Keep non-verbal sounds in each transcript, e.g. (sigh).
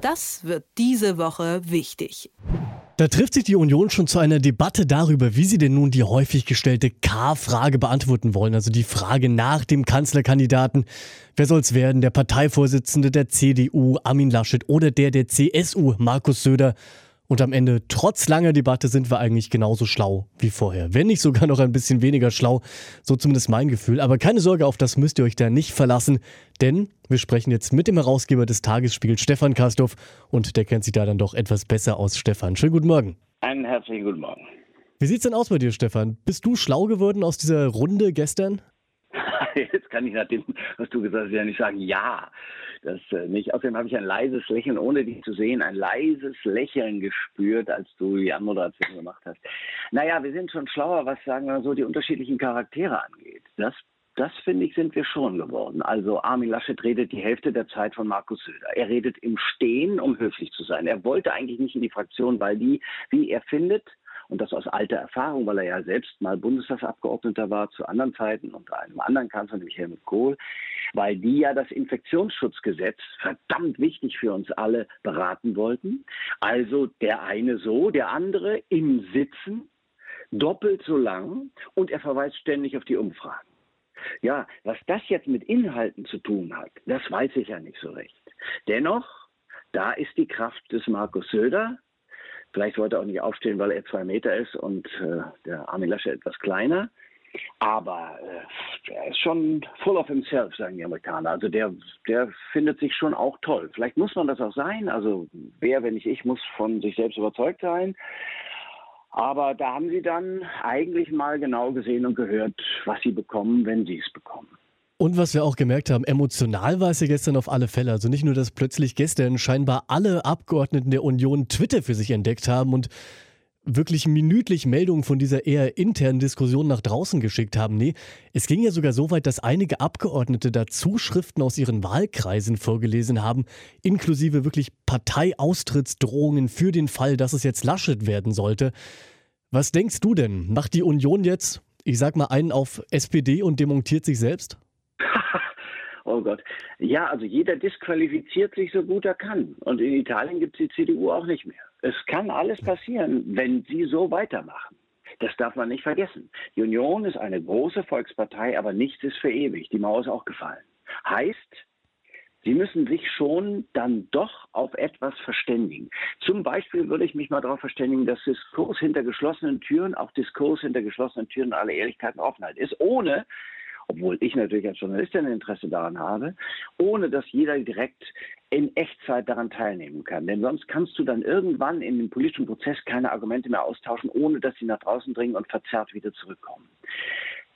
Das wird diese Woche wichtig. Da trifft sich die Union schon zu einer Debatte darüber, wie sie denn nun die häufig gestellte K-Frage beantworten wollen, also die Frage nach dem Kanzlerkandidaten. Wer soll's werden, der Parteivorsitzende der CDU, Armin Laschet, oder der der CSU, Markus Söder? Und am Ende, trotz langer Debatte, sind wir eigentlich genauso schlau wie vorher. Wenn nicht sogar noch ein bisschen weniger schlau, so zumindest mein Gefühl. Aber keine Sorge, auf das müsst ihr euch da nicht verlassen, denn wir sprechen jetzt mit dem Herausgeber des Tagesspiegels, Stefan Kastorf, und der kennt sich da dann doch etwas besser aus. Stefan, schönen guten Morgen. Einen herzlichen guten Morgen. Wie sieht's denn aus bei dir, Stefan? Bist du schlau geworden aus dieser Runde gestern? (laughs) Jetzt kann ich nach dem, was du gesagt hast, ja nicht sagen, ja. Das äh, nicht. Außerdem habe ich ein leises Lächeln, ohne dich zu sehen, ein leises Lächeln gespürt, als du die Anmoderation gemacht hast. Naja, wir sind schon schlauer, was sagen wir so die unterschiedlichen Charaktere angeht. Das das finde ich, sind wir schon geworden. Also Armin Laschet redet die Hälfte der Zeit von Markus Söder. Er redet im Stehen, um höflich zu sein. Er wollte eigentlich nicht in die Fraktion, weil die, wie er findet, und das aus alter Erfahrung, weil er ja selbst mal Bundestagsabgeordneter war zu anderen Zeiten unter einem anderen Kanzler, nämlich Helmut Kohl, weil die ja das Infektionsschutzgesetz verdammt wichtig für uns alle beraten wollten. Also der eine so, der andere im Sitzen, doppelt so lang und er verweist ständig auf die Umfragen. Ja, was das jetzt mit Inhalten zu tun hat, das weiß ich ja nicht so recht. Dennoch, da ist die Kraft des Markus Söder, Vielleicht wollte er auch nicht aufstehen, weil er zwei Meter ist und äh, der Armin Laschet etwas kleiner. Aber äh, er ist schon full of himself, sagen die Amerikaner. Also der, der findet sich schon auch toll. Vielleicht muss man das auch sein. Also wer, wenn nicht ich, muss von sich selbst überzeugt sein. Aber da haben sie dann eigentlich mal genau gesehen und gehört, was sie bekommen, wenn sie es bekommen. Und was wir auch gemerkt haben, emotional war es ja gestern auf alle Fälle. Also nicht nur, dass plötzlich gestern scheinbar alle Abgeordneten der Union Twitter für sich entdeckt haben und wirklich minütlich Meldungen von dieser eher internen Diskussion nach draußen geschickt haben. Nee, es ging ja sogar so weit, dass einige Abgeordnete da Zuschriften aus ihren Wahlkreisen vorgelesen haben, inklusive wirklich Parteiaustrittsdrohungen für den Fall, dass es jetzt Laschet werden sollte. Was denkst du denn? Macht die Union jetzt, ich sag mal, einen auf SPD und demontiert sich selbst? Oh Gott. Ja, also jeder disqualifiziert sich so gut er kann. Und in Italien gibt es die CDU auch nicht mehr. Es kann alles passieren, wenn sie so weitermachen. Das darf man nicht vergessen. Die Union ist eine große Volkspartei, aber nichts ist für ewig. Die Mauer ist auch gefallen. Heißt, Sie müssen sich schon dann doch auf etwas verständigen. Zum Beispiel würde ich mich mal darauf verständigen, dass Diskurs hinter geschlossenen Türen auch Diskurs hinter geschlossenen Türen alle Ehrlichkeit und Offenheit ist, ohne obwohl ich natürlich als Journalistin ein Interesse daran habe, ohne dass jeder direkt in Echtzeit daran teilnehmen kann. Denn sonst kannst du dann irgendwann in dem politischen Prozess keine Argumente mehr austauschen, ohne dass sie nach draußen dringen und verzerrt wieder zurückkommen.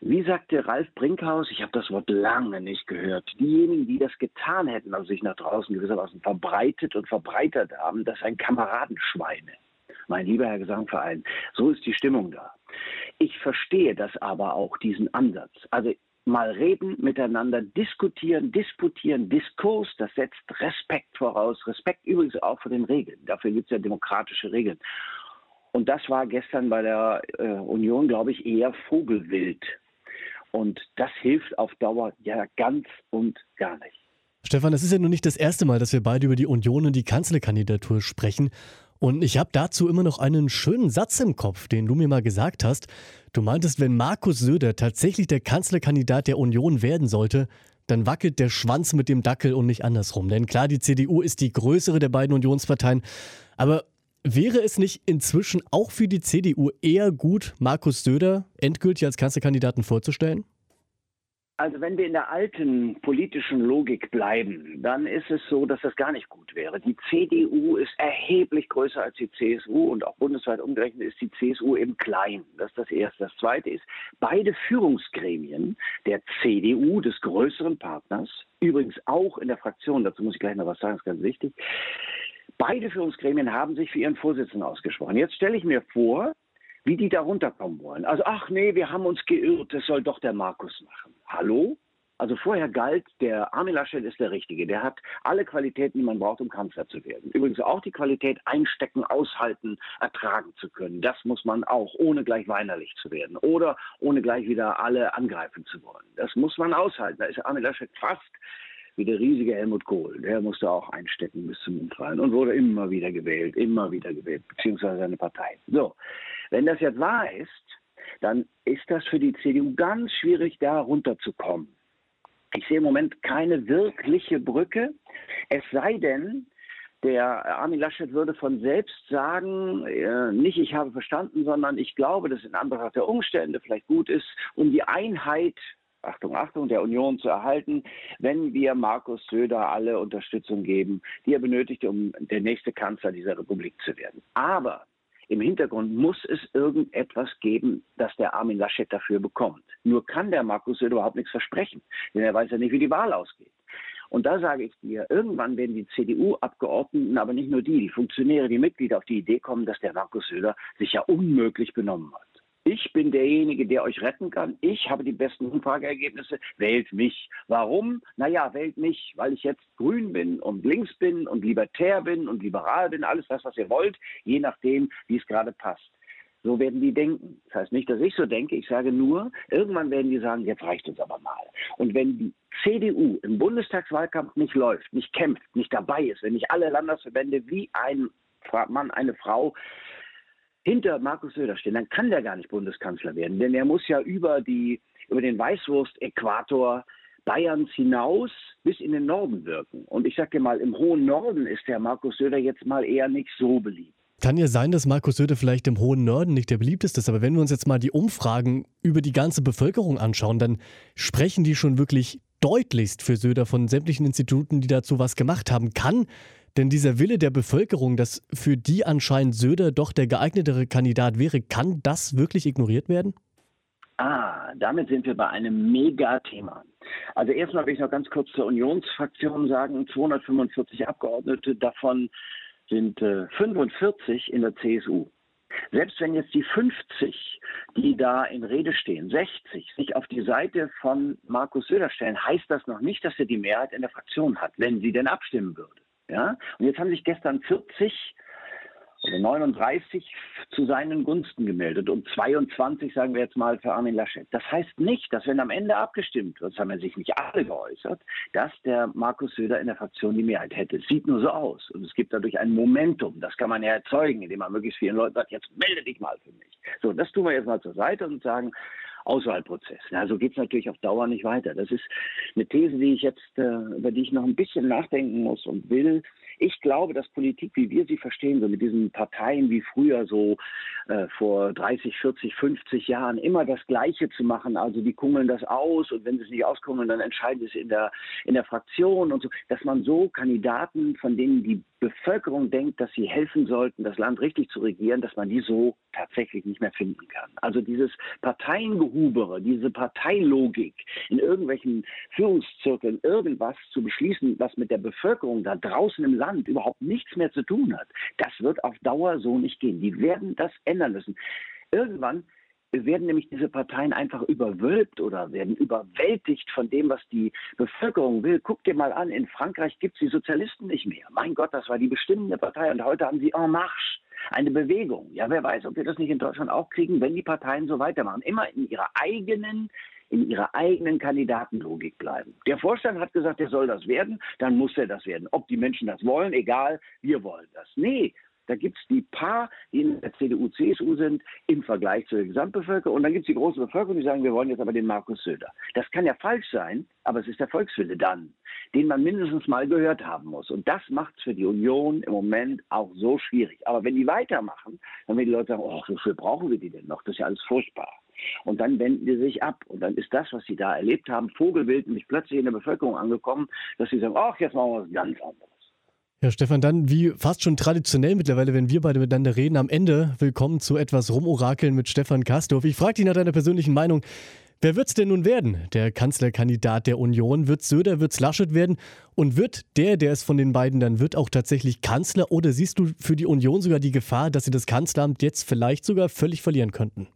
Wie sagte Ralf Brinkhaus, ich habe das Wort lange nicht gehört, diejenigen, die das getan hätten, also sich nach draußen gewissermaßen verbreitet und verbreitert haben, das seien Kameradenschweine. Mein lieber Herr Gesangverein, so ist die Stimmung da. Ich verstehe das aber auch, diesen Ansatz. Also mal reden, miteinander diskutieren, disputieren, Diskurs, das setzt Respekt voraus. Respekt übrigens auch vor den Regeln. Dafür gibt es ja demokratische Regeln. Und das war gestern bei der äh, Union, glaube ich, eher Vogelwild. Und das hilft auf Dauer ja ganz und gar nicht. Stefan, es ist ja nun nicht das erste Mal, dass wir beide über die Union und die Kanzlerkandidatur sprechen. Und ich habe dazu immer noch einen schönen Satz im Kopf, den du mir mal gesagt hast. Du meintest, wenn Markus Söder tatsächlich der Kanzlerkandidat der Union werden sollte, dann wackelt der Schwanz mit dem Dackel und nicht andersrum. Denn klar, die CDU ist die größere der beiden Unionsparteien. Aber wäre es nicht inzwischen auch für die CDU eher gut, Markus Söder endgültig als Kanzlerkandidaten vorzustellen? Also wenn wir in der alten politischen Logik bleiben, dann ist es so, dass das gar nicht gut wäre. Die CDU ist erheblich größer als die CSU und auch bundesweit umgerechnet ist die CSU im Kleinen. Das ist das Erste. Das Zweite ist, beide Führungsgremien der CDU, des größeren Partners, übrigens auch in der Fraktion, dazu muss ich gleich noch was sagen, ist ganz wichtig, beide Führungsgremien haben sich für ihren Vorsitzenden ausgesprochen. Jetzt stelle ich mir vor, wie die da runterkommen wollen. Also, ach nee, wir haben uns geirrt, das soll doch der Markus machen. Hallo? Also vorher galt, der Armin Laschet ist der Richtige. Der hat alle Qualitäten, die man braucht, um Kanzler zu werden. Übrigens auch die Qualität, einstecken, aushalten, ertragen zu können. Das muss man auch, ohne gleich weinerlich zu werden oder ohne gleich wieder alle angreifen zu wollen. Das muss man aushalten. Da ist Armin Laschet fast wie der riesige Helmut Kohl. Der musste auch einstecken bis zum Umfallen und wurde immer wieder gewählt, immer wieder gewählt, beziehungsweise seine Partei. So, wenn das jetzt wahr ist, dann ist das für die CDU ganz schwierig, da runterzukommen. Ich sehe im Moment keine wirkliche Brücke, es sei denn, der Armin Laschet würde von selbst sagen, äh, nicht ich habe verstanden, sondern ich glaube, dass in Anbetracht der Umstände vielleicht gut ist, um die Einheit Achtung, Achtung, der Union zu erhalten, wenn wir Markus Söder alle Unterstützung geben, die er benötigt, um der nächste Kanzler dieser Republik zu werden. Aber im Hintergrund muss es irgendetwas geben, das der Armin Laschet dafür bekommt. Nur kann der Markus Söder überhaupt nichts versprechen, denn er weiß ja nicht, wie die Wahl ausgeht. Und da sage ich dir, irgendwann werden die CDU-Abgeordneten, aber nicht nur die, die Funktionäre, die Mitglieder auf die Idee kommen, dass der Markus Söder sich ja unmöglich benommen hat. Ich bin derjenige, der euch retten kann. Ich habe die besten Umfrageergebnisse. Wählt mich. Warum? Naja, wählt mich, weil ich jetzt grün bin und links bin und libertär bin und liberal bin. Alles das, was ihr wollt, je nachdem, wie es gerade passt. So werden die denken. Das heißt nicht, dass ich so denke. Ich sage nur, irgendwann werden die sagen, jetzt reicht es aber mal. Und wenn die CDU im Bundestagswahlkampf nicht läuft, nicht kämpft, nicht dabei ist, wenn nicht alle Landesverbände wie ein Mann, eine Frau hinter Markus Söder stehen, dann kann der gar nicht Bundeskanzler werden. Denn er muss ja über, die, über den Weißwurst-Äquator Bayerns hinaus bis in den Norden wirken. Und ich sage dir mal, im hohen Norden ist der Markus Söder jetzt mal eher nicht so beliebt. Kann ja sein, dass Markus Söder vielleicht im hohen Norden nicht der beliebteste ist, aber wenn wir uns jetzt mal die Umfragen über die ganze Bevölkerung anschauen, dann sprechen die schon wirklich deutlichst für Söder von sämtlichen Instituten, die dazu was gemacht haben. Kann denn dieser Wille der Bevölkerung, dass für die anscheinend Söder doch der geeignetere Kandidat wäre, kann das wirklich ignoriert werden? Ah, damit sind wir bei einem Megathema. Also erstmal will ich noch ganz kurz zur Unionsfraktion sagen, 245 Abgeordnete, davon sind äh, 45 in der CSU. Selbst wenn jetzt die 50, die da in Rede stehen, 60, sich auf die Seite von Markus Söder stellen, heißt das noch nicht, dass er die Mehrheit in der Fraktion hat, wenn sie denn abstimmen würde. Ja? Und jetzt haben sich gestern 40 oder 39 zu seinen Gunsten gemeldet und 22, sagen wir jetzt mal, für Armin Laschet. Das heißt nicht, dass wenn am Ende abgestimmt wird, das haben ja sich nicht alle geäußert, dass der Markus Söder in der Fraktion die Mehrheit hätte. Sieht nur so aus. Und es gibt dadurch ein Momentum. Das kann man ja erzeugen, indem man möglichst vielen Leuten sagt, jetzt melde dich mal für mich. So, das tun wir jetzt mal zur Seite und sagen, Auswahlprozess. Na, so geht es natürlich auf Dauer nicht weiter. Das ist eine These, die ich jetzt, äh, über die ich noch ein bisschen nachdenken muss und will. Ich glaube, dass Politik, wie wir sie verstehen, so mit diesen Parteien wie früher, so äh, vor 30, 40, 50 Jahren, immer das Gleiche zu machen. Also die kummeln das aus und wenn sie es nicht auskummeln, dann entscheiden sie es in der, in der Fraktion und so, dass man so Kandidaten, von denen die Bevölkerung denkt, dass sie helfen sollten, das Land richtig zu regieren, dass man die so tatsächlich nicht mehr finden kann. Also dieses Parteiengehubere, diese Parteilogik in irgendwelchen Führungszirkeln, irgendwas zu beschließen, was mit der Bevölkerung da draußen im Land überhaupt nichts mehr zu tun hat, das wird auf Dauer so nicht gehen. Die werden das ändern müssen. Irgendwann werden nämlich diese Parteien einfach überwölbt oder werden überwältigt von dem, was die Bevölkerung will. Guck dir mal an, in Frankreich gibt es die Sozialisten nicht mehr. Mein Gott, das war die bestimmende Partei und heute haben sie En Marche, eine Bewegung. Ja, wer weiß, ob wir das nicht in Deutschland auch kriegen, wenn die Parteien so weitermachen. Immer in ihrer eigenen in ihrer eigenen Kandidatenlogik bleiben. Der Vorstand hat gesagt, er soll das werden, dann muss er das werden. Ob die Menschen das wollen, egal, wir wollen das. Nee, da gibt es die paar, die in der CDU, CSU sind, im Vergleich zur Gesamtbevölkerung. Und dann gibt es die große Bevölkerung, die sagen, wir wollen jetzt aber den Markus Söder. Das kann ja falsch sein, aber es ist der Volkswille dann, den man mindestens mal gehört haben muss. Und das macht es für die Union im Moment auch so schwierig. Aber wenn die weitermachen, dann werden die Leute sagen, oh, wofür brauchen wir die denn noch? Das ist ja alles furchtbar. Und dann wenden die sich ab. Und dann ist das, was sie da erlebt haben, Vogelwild, nämlich plötzlich in der Bevölkerung angekommen, dass sie sagen, ach, jetzt machen wir was ganz anderes. Ja, Stefan, dann wie fast schon traditionell mittlerweile, wenn wir beide miteinander reden, am Ende willkommen zu etwas Rumorakeln mit Stefan Kastorf. Ich frage dich nach deiner persönlichen Meinung. Wer wird's denn nun werden? Der Kanzlerkandidat der Union? Wird's Söder, wird's Laschet werden? Und wird der, der es von den beiden dann wird, auch tatsächlich Kanzler? Oder siehst du für die Union sogar die Gefahr, dass sie das Kanzleramt jetzt vielleicht sogar völlig verlieren könnten?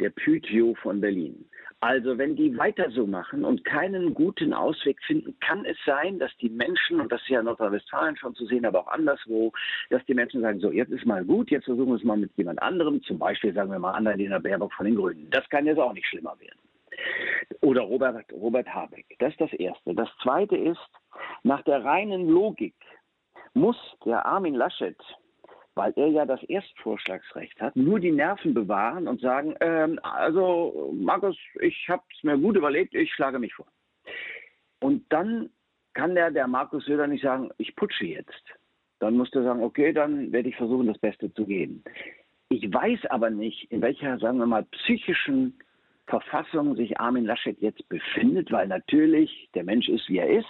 Der Pythio von Berlin. Also wenn die weiter so machen und keinen guten Ausweg finden, kann es sein, dass die Menschen, und das ist ja in Nordrhein-Westfalen schon zu sehen, aber auch anderswo, dass die Menschen sagen, so jetzt ist mal gut, jetzt versuchen wir es mal mit jemand anderem, zum Beispiel sagen wir mal Annalena Baerbock von den Grünen. Das kann jetzt auch nicht schlimmer werden. Oder Robert, Robert Habeck. Das ist das Erste. Das Zweite ist, nach der reinen Logik muss der Armin Laschet, weil er ja das Erstvorschlagsrecht hat, nur die Nerven bewahren und sagen, ähm, also Markus, ich habe es mir gut überlegt, ich schlage mich vor. Und dann kann der, der Markus Söder nicht sagen, ich putsche jetzt. Dann muss der sagen, okay, dann werde ich versuchen, das Beste zu geben. Ich weiß aber nicht, in welcher, sagen wir mal, psychischen Verfassung sich Armin Laschet jetzt befindet, weil natürlich der Mensch ist, wie er ist.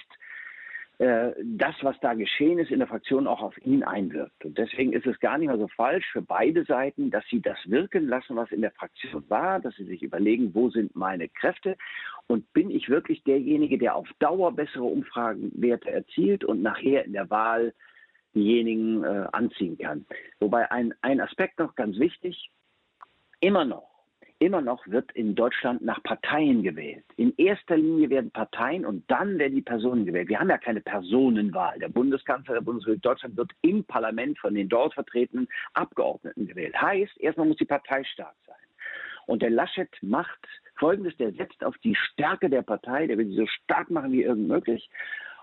Äh, das, was da geschehen ist in der Fraktion, auch auf ihn einwirkt. Und deswegen ist es gar nicht mehr so falsch für beide Seiten, dass sie das wirken lassen, was in der Fraktion war, dass sie sich überlegen, wo sind meine Kräfte und bin ich wirklich derjenige, der auf Dauer bessere Umfragenwerte erzielt und nachher in der Wahl diejenigen äh, anziehen kann. Wobei ein, ein Aspekt noch ganz wichtig, immer noch immer noch wird in Deutschland nach Parteien gewählt. In erster Linie werden Parteien und dann werden die Personen gewählt. Wir haben ja keine Personenwahl. Der Bundeskanzler der Bundesrepublik Deutschland wird im Parlament von den dort vertretenen Abgeordneten gewählt. Heißt, erstmal muss die Partei stark sein. Und der Laschet macht Folgendes, der setzt auf die Stärke der Partei, der will sie so stark machen wie irgend möglich,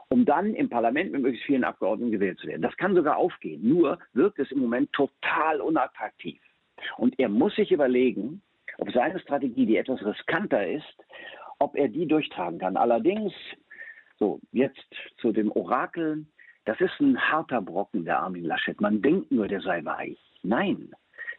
um dann im Parlament mit möglichst vielen Abgeordneten gewählt zu werden. Das kann sogar aufgehen, nur wirkt es im Moment total unattraktiv. Und er muss sich überlegen, ob seine Strategie, die etwas riskanter ist, ob er die durchtragen kann. Allerdings, so jetzt zu dem Orakel, das ist ein harter Brocken, der Armin Laschet. Man denkt nur, der sei weich. Nein,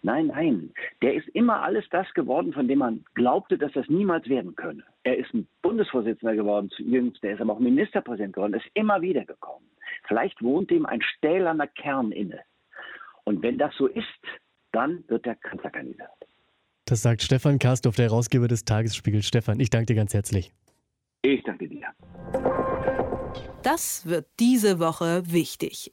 nein, nein. Der ist immer alles das geworden, von dem man glaubte, dass das niemals werden könne. Er ist ein Bundesvorsitzender geworden jüngst, der ist aber auch Ministerpräsident geworden, ist immer wieder gekommen. Vielleicht wohnt ihm ein stählerner Kern inne. Und wenn das so ist, dann wird er Kanzlerkandidat. Das sagt Stefan Karstorff, der Herausgeber des Tagesspiegels. Stefan, ich danke dir ganz herzlich. Ich danke dir. Das wird diese Woche wichtig.